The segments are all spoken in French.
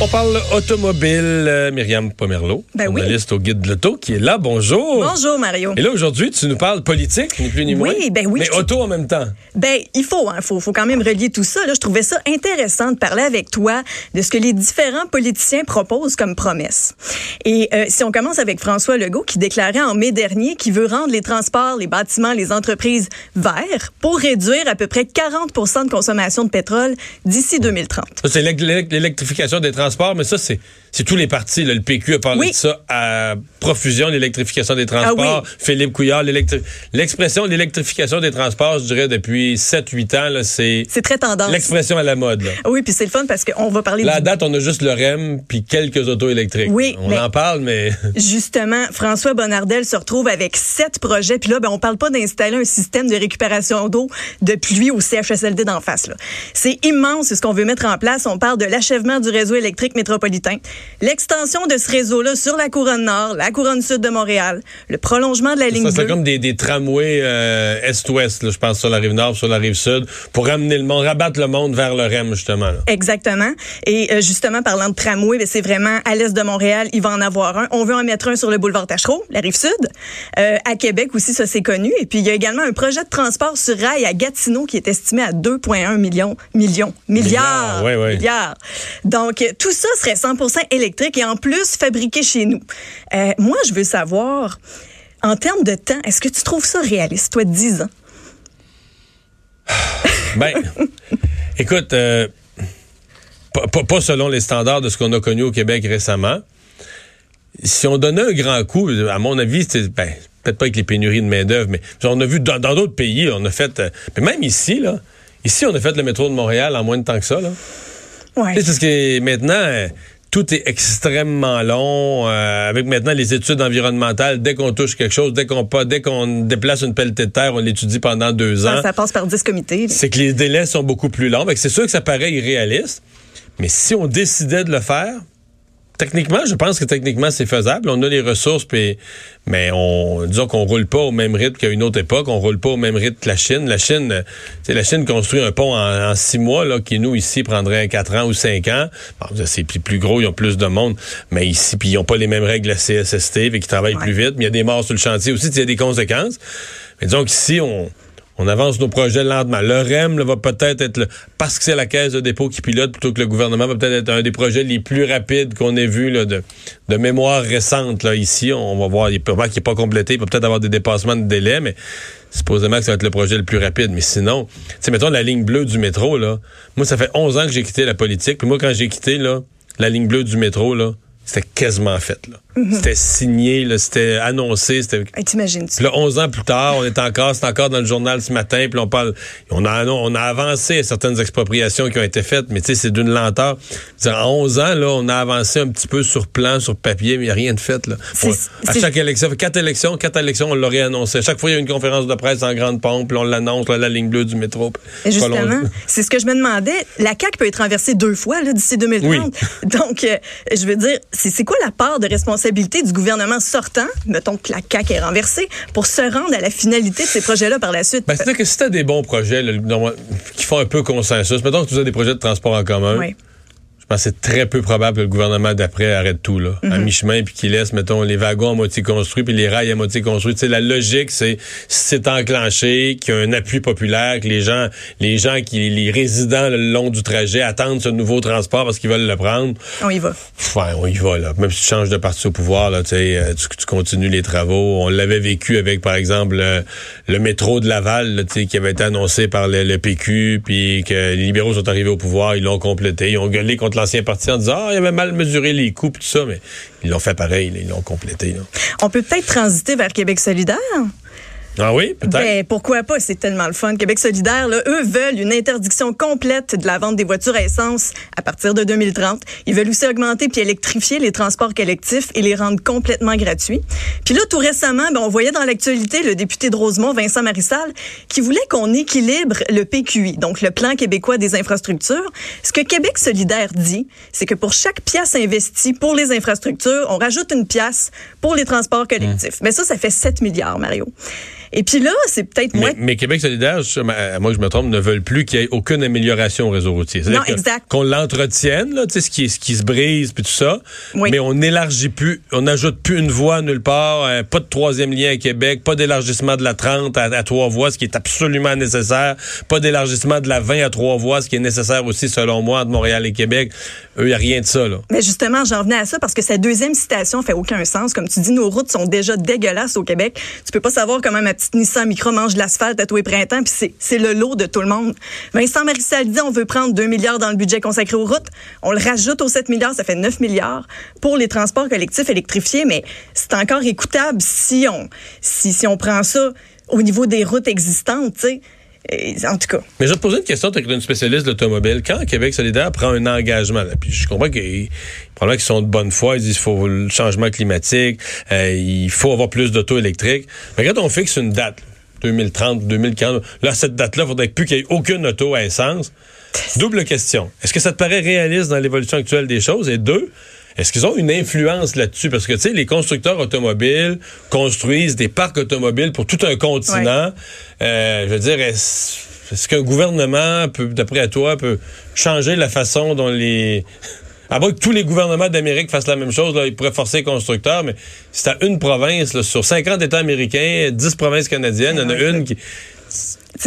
On parle automobile. Euh, Myriam Pomerleau, Ben oui. journaliste au Guide de l'Auto, qui est là. Bonjour. Bonjour Mario. Et là, aujourd'hui, tu nous parles politique, ni plus ni moins. Oui, ben oui, Mais auto en même temps. Ben, il faut, hein, faut, faut quand même relier tout ça. Là, je trouvais ça intéressant de parler avec toi de ce que les différents politiciens proposent comme promesses. Et euh, si on commence avec François Legault, qui déclarait en mai dernier qu'il veut rendre les transports, les bâtiments, les entreprises verts pour réduire à peu près 40% de consommation de pétrole d'ici 2030. Ça, c'est l'élec- l'élec- l'électrification des transports, mais ça, c'est, c'est tous les partis. là. Le PQ a parlé Oui. de ça à profusion, l'électrification des transports. Ah oui. Philippe Couillard, l'expression l'électrification des transports, je dirais, depuis 7-8 ans, là, c'est C'est très tendance. l'expression à la mode. là. Oui, puis c'est le fun parce qu'on va parler Là, à du date, on a juste le REM puis quelques autos électriques. Oui, On mais- en parle, mais... Justement, François Bonnardel se retrouve avec sept projets. Puis là, ben, on parle pas d'installer un système de récupération d'eau de pluie au CHSLD d'en face. là. C'est immense, c'est ce qu'on veut mettre en place. On parle de l'achèvement du réseau électrique métropolitain, l'extension de ce réseau-là sur la couronne nord, la couronne sud de Montréal, le prolongement de la ligne Ça, c'est comme des, des tramways euh, est-ouest, je pense, sur la rive nord, sur la rive sud, pour ramener le monde, rabattre le monde vers le REM, justement. là. Exactement. Et euh, justement, parlant de tramway, ben, c'est vraiment à l'est de Montréal, il va en avoir un. On veut en mettre un sur le boulevard Tachereau, la rive sud. Euh, à Québec aussi, ça c'est connu. Et puis, il y a également un projet de transport sur rail à Gatineau qui est estimé à 2,1 millions, millions, milliards, Milliards, ouais, ouais. milliards. Donc, tout ça serait 100 électrique et en plus fabriqué chez nous. Euh, moi, je veux savoir, en termes de temps, est-ce que tu trouves ça réaliste, toi, de 10 ans? Ben, écoute, euh, pas, selon les standards de ce qu'on a connu au Québec récemment. Si on donnait un grand coup, à mon avis, c'est ben, peut-être pas avec les pénuries de main-d'œuvre, mais on a vu dans d'autres pays, on a fait. euh, mais même ici, là, ici, on a fait le métro de Montréal en moins de temps que ça, là. Ouais. Sais, parce que maintenant, tout est extrêmement long. euh, avec maintenant les études environnementales, dès qu'on touche quelque chose, dès qu'on pas, dès qu'on déplace une pelletée de terre, on l'étudie pendant deux ans. Ça, ça passe par 10 comités. C'est que les délais sont beaucoup plus longs. C'est sûr que ça paraît irréaliste, mais si on décidait de le faire, techniquement, je pense que techniquement c'est faisable. On a les ressources, puis mais on disons qu'on roule pas au même rythme qu'à une autre époque. On roule pas au même rythme que la Chine. La Chine, euh, c'est la Chine construit un pont en, en six mois, là, qui nous ici prendrait quatre ans ou cinq ans. Bon, c'est plus, plus gros, ils ont plus de monde, mais ici, puis ils ont pas les mêmes règles de la CSST, fait qu'ils travaillent Ouais. plus vite. Mais il y a des morts sur le chantier aussi, il y a des conséquences. Mais disons qu'ici, on on avance nos projets lentement. Le REM là, va peut-être être, parce que c'est la caisse de dépôt qui pilote plutôt que le gouvernement, va peut-être être un des projets les plus rapides qu'on ait vu de, mémoire récente. Là, ici, on va voir, il peut voir qu'il n'est pas complété, il peut peut-être avoir des dépassements de délai, mais supposément que ça va être le projet le plus rapide. Mais sinon, tu mettons la ligne bleue du métro, là. Moi, ça fait 11 ans que j'ai quitté la politique. Puis moi, quand j'ai quitté, la ligne bleue du métro, là, c'était quasiment fait, là. C'était signé, c'était annoncé, Hey, T'imagines-tu? puis là, 11 ans plus tard, on est encore, c'est encore dans le journal ce matin, puis on parle, on a, on a avancé certaines expropriations qui ont été faites, mais tu sais, c'est d'une lenteur. En 11 ans, là, on a avancé un petit peu sur plan, sur papier, mais il n'y a rien de fait, là. On- à chaque élection, quatre élections, quatre élections, on l'aurait annoncé. À chaque fois, il y a une conférence de presse en grande pompe, puis on l'annonce, la ligne bleue du métro. Justement, c'est ce que je me demandais. La CAQ peut être renversée deux fois d'ici 2030. Donc, euh, je veux dire, c'est quoi la part de responsabilité du gouvernement sortant, mettons que la CAQ est renversée, pour se rendre à la finalité de ces projets-là par la suite? Ben, c'est-à-dire que si t'as des bons projets, là, qui font un peu consensus, mettons que tu as des projets de transport en commun, Oui. Je pense que c'est très peu probable que le gouvernement d'après arrête tout, là, Mhm. à mi-chemin, puis qu'il laisse, mettons, les wagons à moitié construits, puis les rails à moitié construits. Tu sais, la logique, c'est si c'est enclenché, qu'il y a un appui populaire, que les gens, les gens qui, les résidents le long du trajet attendent ce nouveau transport parce qu'ils veulent le prendre. On y va. Ouais, on y va, là. Même si tu changes de parti au pouvoir, là, tu sais, euh, tu, tu continues les travaux. On l'avait vécu avec, par exemple, le, le métro de Laval, là, tu sais, qui avait été annoncé par le, le PQ, puis que les libéraux sont arrivés au pouvoir, ils l'ont complété. Ils ont gueulé contre l'ancien parti en disant, ah, il avait mal mesuré les coûts, tout ça, mais ils l'ont fait pareil, ils l'ont complété. On peut peut-être transiter vers Québec solidaire? Ah oui, peut-être. Ben, pourquoi pas? C'est tellement le fun. Québec solidaire, là, eux veulent une interdiction complète de la vente des voitures à essence à partir de 2030. Ils veulent aussi augmenter puis électrifier les transports collectifs et les rendre complètement gratuits. Puis là, tout récemment, ben, on voyait dans l'actualité le député de Rosemont, Vincent Marissal, qui voulait qu'on équilibre le PQI, donc le plan québécois des infrastructures. Ce que Québec solidaire dit, c'est que pour chaque pièce investie pour les infrastructures, on rajoute une pièce pour les transports collectifs. Mais ça, ça fait 7 milliards, Mario. Et puis là, c'est peut-être mais, moins... mais Québec solidaire, je, moi je me trompe, ne veulent plus qu'il y ait aucune amélioration au réseau routier. Non, exact. Qu'on l'entretienne, là, tu sais, ce qui, ce qui se brise, puis tout ça, Oui. mais on n'élargit plus, on n'ajoute plus une voie nulle part, euh, pas de troisième lien à Québec, pas d'élargissement de la 30 à, à trois voies, ce qui est absolument nécessaire, pas d'élargissement de la 20 à trois voies, ce qui est nécessaire aussi, selon moi, entre Montréal et Québec. Eux, il n'y a rien de ça, là. Mais justement, j'en venais à ça parce que sa deuxième citation fait aucun sens. Comme tu dis, nos routes sont déjà dégueulasses au Québec. Tu peux pas savoir comment petite Nissan Micro mange de l'asphalte à tous les printemps, puis c'est- le lot de tout le monde. Vincent Marissal dit on veut prendre 2 milliards dans le budget consacré aux routes. On le rajoute aux 7 milliards, ça fait 9 milliards pour les transports collectifs électrifiés, mais c'est encore écoutable si on, si, si on prend ça au niveau des routes existantes, tu sais. Et, En tout cas. Mais je vais te poser une question, tu es une spécialiste de l'automobile. Quand Québec solidaire prend un engagement, puis je comprends qu'ils qu'ils sont de bonne foi, ils disent qu'il faut le changement climatique, euh, il faut avoir plus d'auto électriques. Mais quand on fixe une date, 2030, 2040, là, cette date-là, il faudrait plus qu'il y ait aucune auto à essence. Double question. Est-ce que ça te paraît réaliste dans l'évolution actuelle des choses? Et deux, est-ce qu'ils ont une influence là-dessus? Parce que, tu sais, les constructeurs automobiles construisent des parcs automobiles pour tout un continent. Euh, je veux dire, est-ce qu'un gouvernement, peut, d'après toi, peut changer la façon dont les... À moins que tous les gouvernements d'Amérique fassent la même chose, là, ils pourraient forcer les constructeurs, mais c'est à une province, là, sur 50 États américains, 10 provinces canadiennes, il y en a une qui...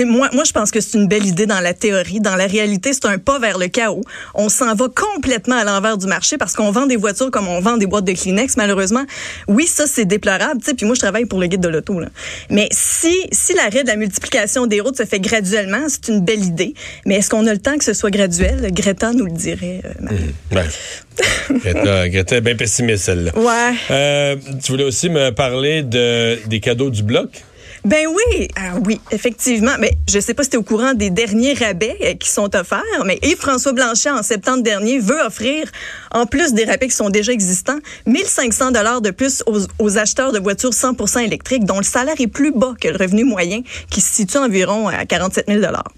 Moi, moi, je pense que c'est une belle idée dans la théorie. Dans la réalité, c'est un pas vers le chaos. On s'en va complètement à l'envers du marché parce qu'on vend des voitures comme on vend des boîtes de Kleenex, malheureusement. Oui, ça, c'est déplorable. Puis moi, je travaille pour le guide de l'auto. là. Mais si, si l'arrêt de la multiplication des routes se fait graduellement, c'est une belle idée. Mais est-ce qu'on a le temps que ce soit graduel? Greta nous le dirait. euh, Marie. Ben, Greta, Greta est bien pessimiste, celle-là. Ouais. Euh, tu voulais aussi me parler de, des cadeaux du bloc? Ben oui, ah oui, effectivement. Mais je sais pas si tu es au courant des derniers rabais euh, qui sont offerts, mais Yves-François Blanchet, en septembre dernier, veut offrir, en plus des rabais qui sont déjà existants, 1500 dollars de plus aux, aux acheteurs de voitures 100% électriques dont le salaire est plus bas que le revenu moyen, qui se situe environ à 47 000 dollars.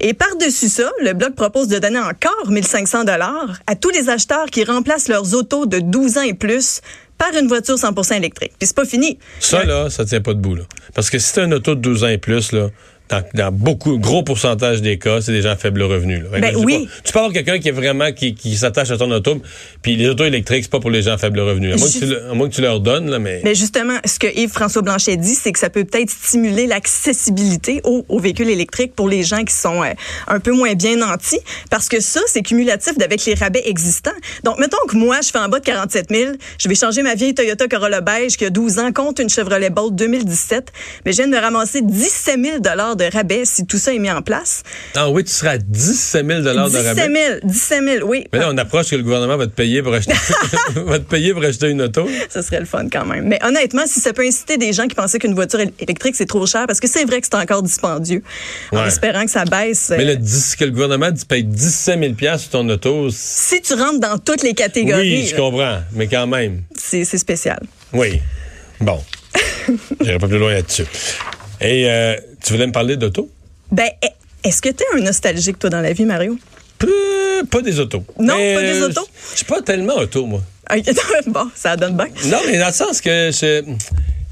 Et par-dessus ça, le Bloc propose de donner encore 1500 dollars à tous les acheteurs qui remplacent leurs autos de 12 ans et plus par une voiture 100 électrique. Puis c'est pas fini. Ça, là, ça tient pas debout, là. Parce que si t'as un auto de 12 ans et plus, là, dans, dans beaucoup, gros pourcentage des cas, c'est des gens à faible revenu. Là. Ben oui. pas- tu parles de quelqu'un qui est vraiment, qui, qui s'attache à ton auto, puis les autos électriques, c'est pas pour les gens à faible revenu. À moins, que tu, Juste- le- à moins que tu leur donnes, là, mais... Mais justement, ce que Yves-François Blanchet dit, c'est que ça peut peut-être stimuler l'accessibilité aux, aux véhicules électriques pour les gens qui sont euh, un peu moins bien nantis, parce que ça, c'est cumulatif avec les rabais existants. Donc, mettons que moi, je fais en bas de 47 000, je vais changer ma vieille Toyota Corolla beige qui a 12 ans contre une Chevrolet Bolt 2017, mais je viens de me ramasser 17 000 de rabais si tout ça est mis en place. Ah oui, tu seras à 17 000 de 17 rabais. 000, 17 000, oui. Mais là, on approche que le gouvernement va te payer pour acheter, va te payer pour acheter une auto. Ce serait le fun quand même. Mais honnêtement, si ça peut inciter des gens qui pensaient qu'une voiture él- électrique, c'est trop cher, parce que c'est vrai que c'est encore dispendieux, en espérant que ça baisse. Mais euh, le 10, que le gouvernement te paye 17 000 piastres sur ton auto, si tu rentres dans toutes les catégories, oui, je comprends, mais quand même. c'est c'est spécial. Oui. Bon. J'irai pas plus loin là-dessus. Et euh, tu voulais me parler d'auto? Ben, est- est-ce que tu es un nostalgique, toi, dans la vie, Mario? Peu- Pas des autos. Non, Mais, pas des autos? Je suis pas tellement auto, moi. Ok, bon, ça donne bien. Non, mais dans le sens que je.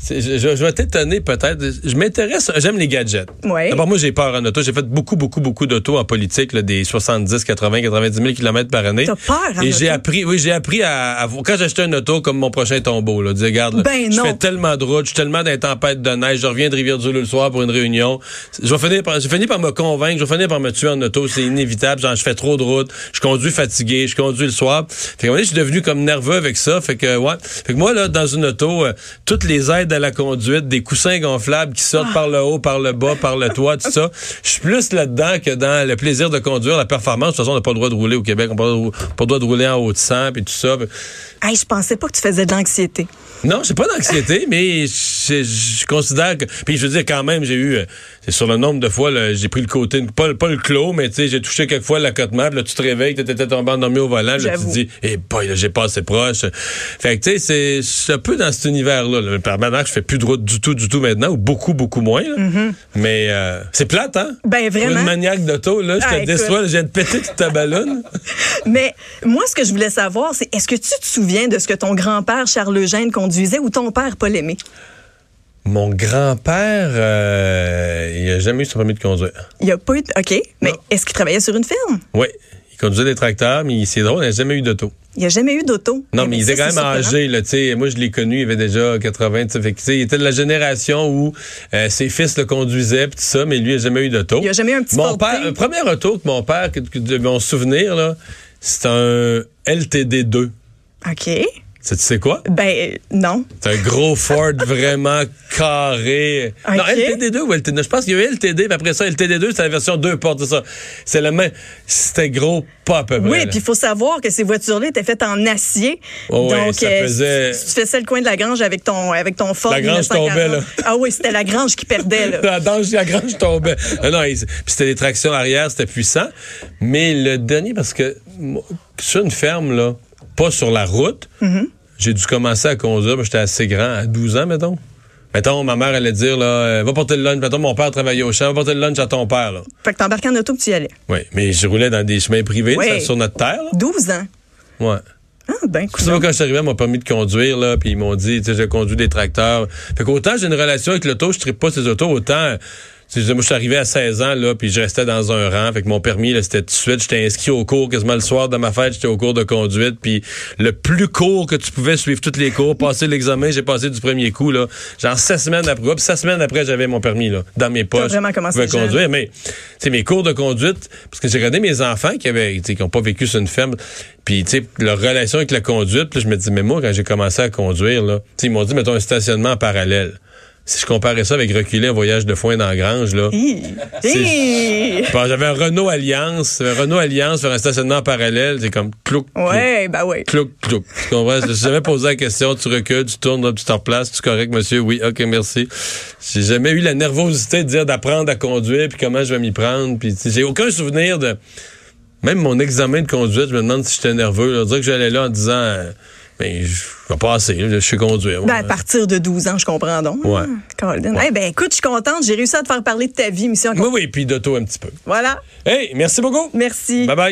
Je, je- vais t'étonner peut-être. Je m'intéresse, j'aime les gadgets. Ouais. D'abord, moi, j'ai peur en auto. J'ai fait beaucoup, beaucoup, beaucoup d'auto en politique, là, des 70, 80, 90 000 km par année. T'as peur en Et j'ai appris, oui, j'ai appris à, à- quand j'achetais une auto comme mon prochain tombeau, là, dire, regarde, là, Ben je fais tellement de routes, je suis tellement dans les tempêtes de neige, je reviens de Rivière-du-Loup le soir pour une réunion. Je vais finir par, je finis par me convaincre, je vais finir par me tuer en auto, c'est inévitable, genre, je fais trop de routes, je conduis fatigué, je conduis le soir. Fait un donné, je suis devenu comme nerveux avec ça, fait que, ouais. Fait que moi, là, dans une auto, euh, toutes les aides à la conduite, des coussins gonflables qui sortent par le haut, par le bas, par le toit, tout ça. Je suis plus là-dedans que dans le plaisir de conduire, la performance. De toute façon, on n'a pas le droit de rouler au Québec, on n'a pas, le droit- de rouler en haut de 100 et tout ça. Hey, je pensais pas que tu faisais de l'anxiété. Non, j'ai pas d'anxiété, mais je, je considère que. Puis je veux dire, quand même, j'ai eu. C'est sur le nombre de fois, j'ai pris le côté. Pas, pas le clos, mais tu sais, j'ai touché quelques fois l'accotement. Là, tu te réveilles, tu étais tombé endormi au volant. Là, tu te dis, eh boy, là, j'ai pas assez proche. Fait que, tu sais, c'est- un peu dans cet univers-là. Là. Par maintenant, je fais plus de route du tout, du tout maintenant, ou beaucoup, beaucoup moins. là. Mais euh, c'est plate, hein? Mm-hmm. Ben, Pour vraiment. Une maniaque d'auto, là, je Ah, te écoute. déçois, là, je viens de péter toute ta ballonne. Mais moi, ce que je voulais savoir, c'est est-ce que tu te souviens de ce que ton grand-père Charles Eugène conduisait ou ton père Paul Aimé? Mon grand-père, euh, il a jamais eu son permis de conduire. Il a pas eu. de- OK. Mais est-ce qu'il travaillait sur une ferme? Oui, il conduisait des tracteurs, mais c'est drôle, il n'a jamais eu d'auto. Il n'y a jamais eu d'auto. Non, mais il ça, était quand même âgé, là, tu sais. Moi, je l'ai connu, il avait déjà 80, tu sais. Fait que, il était de la génération où euh, ses fils le conduisaient, pis tout ça, mais lui, il n'a jamais eu d'auto. Il n'y a jamais eu un petit Mon père, le premier auto que mon père, que, que de mon souvenir, c'est un LTD2. OK. Tu sais quoi? Ben, non. C'est un gros Ford vraiment carré. Non, Ok. LTD2 ou LTD? Je pense qu'il y a eu LTD, puis après ça, LTD2, c'est la version 2 portes, c'est ça. C'est le même. C'était gros, pas à peu près. Oui, puis il faut savoir que ces voitures-là étaient faites en acier. Oh Donc, ça euh, faisait- si tu faisais le coin de la grange avec ton, avec ton Ford La grange 1940. tombait, là. Ah oui, c'était la grange qui perdait, là. La danse, la grange tombait. Ah non, puis c'était des tractions arrière, c'était puissant. Mais le dernier, parce que moi, sur une ferme, là, pas sur la route, Mm-hmm. j'ai dû commencer à conduire, j'étais assez grand, à 12 ans, mettons. Mettons, ma mère allait dire, là, euh, va porter le lunch. Mettons, mon père travaillait au champ, va porter le lunch à ton père, là. Fait que t'embarquais en auto que tu y allais. Oui, mais je roulais dans des chemins privés, Oui. ça, sur notre terre, là. 12 ans. Ouais. Ah, ben, Tu sais, moi, quand je suis arrivé à mon permis de conduire, là, puis ils m'ont dit, tu sais, j'ai conduit des tracteurs. Fait qu'autant j'ai une relation avec l'auto, je ne pas ces autos, autant. Tu sais, moi, je suis arrivé à 16 ans, là, puis je restais dans un rang. Fait que mon permis, là, c'était tout de suite. J'étais inscrit au cours quasiment le soir de ma fête. J'étais au cours de conduite. Puis le plus court que tu pouvais suivre tous les cours, passer l'examen, j'ai passé du premier coup, là. Genre 16 semaines après. Puis 16 semaines après, j'avais mon permis, là, dans mes poches. vraiment commencé Je jeune. conduire. Mais, tu sais, mes cours de conduite, parce que j'ai regardé mes enfants qui avaient, tu sais, qui ont pas vécu sur une ferme, puis, tu sais, leur relation avec la conduite, puis je me dis, mais moi, quand j'ai commencé à conduire, là, tu sais, ils m'ont dit, mettons, un stationnement en parallèle. Si je comparais ça avec reculer un voyage de foin dans la grange, là. J'avais un Renault Alliance, un Renault Alliance faire un stationnement en parallèle, c'est comme clouc, clouc, Ouais, ben oui. clouc, clouc. Tu comprends? Je jamais posé la question, tu recules, tu tournes, là, tu te replaces, tu correct, monsieur? Oui, ok, merci. J'ai jamais eu la nervosité de dire d'apprendre à conduire, puis comment je vais m'y prendre, puis j'ai aucun souvenir de... Même mon examen de conduite, je me demande si j'étais nerveux. Là. On dirait que j'allais là en disant, euh, ben, je vais passer, là, je sais conduire. Ben, à partir de 12 ans, je comprends donc. Ouais. Colin. Ouais. Eh ben, écoute, je suis contente. J'ai réussi à te faire parler de ta vie, mission. Oui, oui, puis d'auto un petit peu. Voilà. Hey, merci beaucoup. Merci. Bye bye.